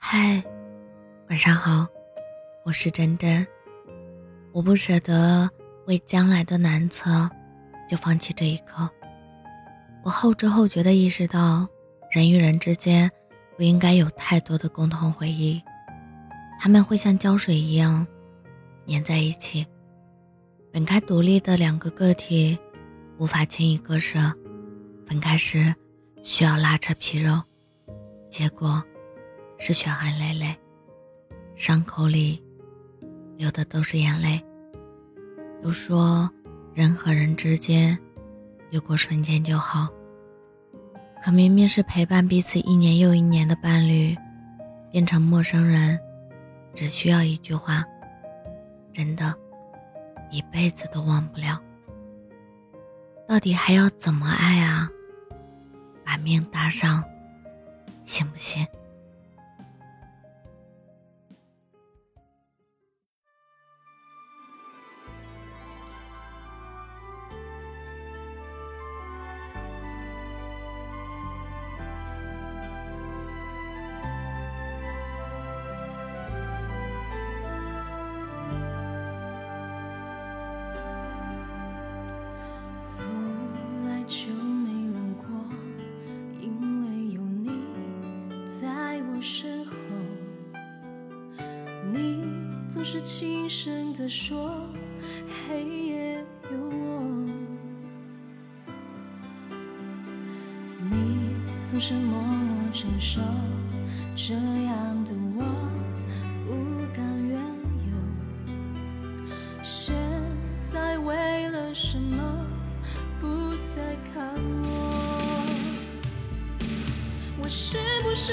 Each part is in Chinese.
嗨，晚上好，我是真真。我不舍得为将来的难测就放弃这一刻。我后知后觉的意识到，人与人之间不应该有太多的共同回忆，他们会像胶水一样粘在一起。本该独立的两个个体，无法轻易割舍。分开时需要拉扯皮肉，结果。是血汗累累，伤口里流的都是眼泪。都说人和人之间有过瞬间就好，可明明是陪伴彼此一年又一年的伴侣，变成陌生人，只需要一句话，真的，一辈子都忘不了。到底还要怎么爱啊？把命搭上，信不信？身后。你总是轻声地说，黑夜有我。你总是默默承受，这样的我不敢怨尤。现在为了什么？不再看我，我是不是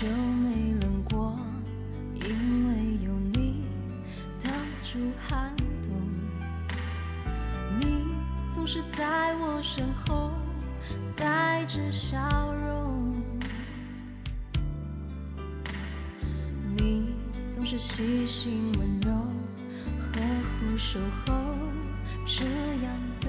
就没冷过，因为有你挡住寒冬。你总是在我身后带着笑容，你总是细心温柔，呵护守候，这样的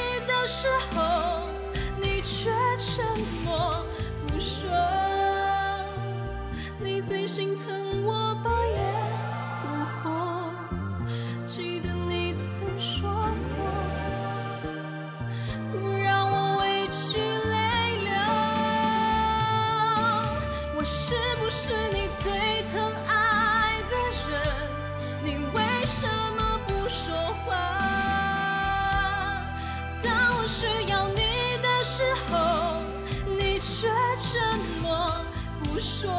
的时候，你却沉默不说。你最心疼我吧需要你的时候，你却沉默不说。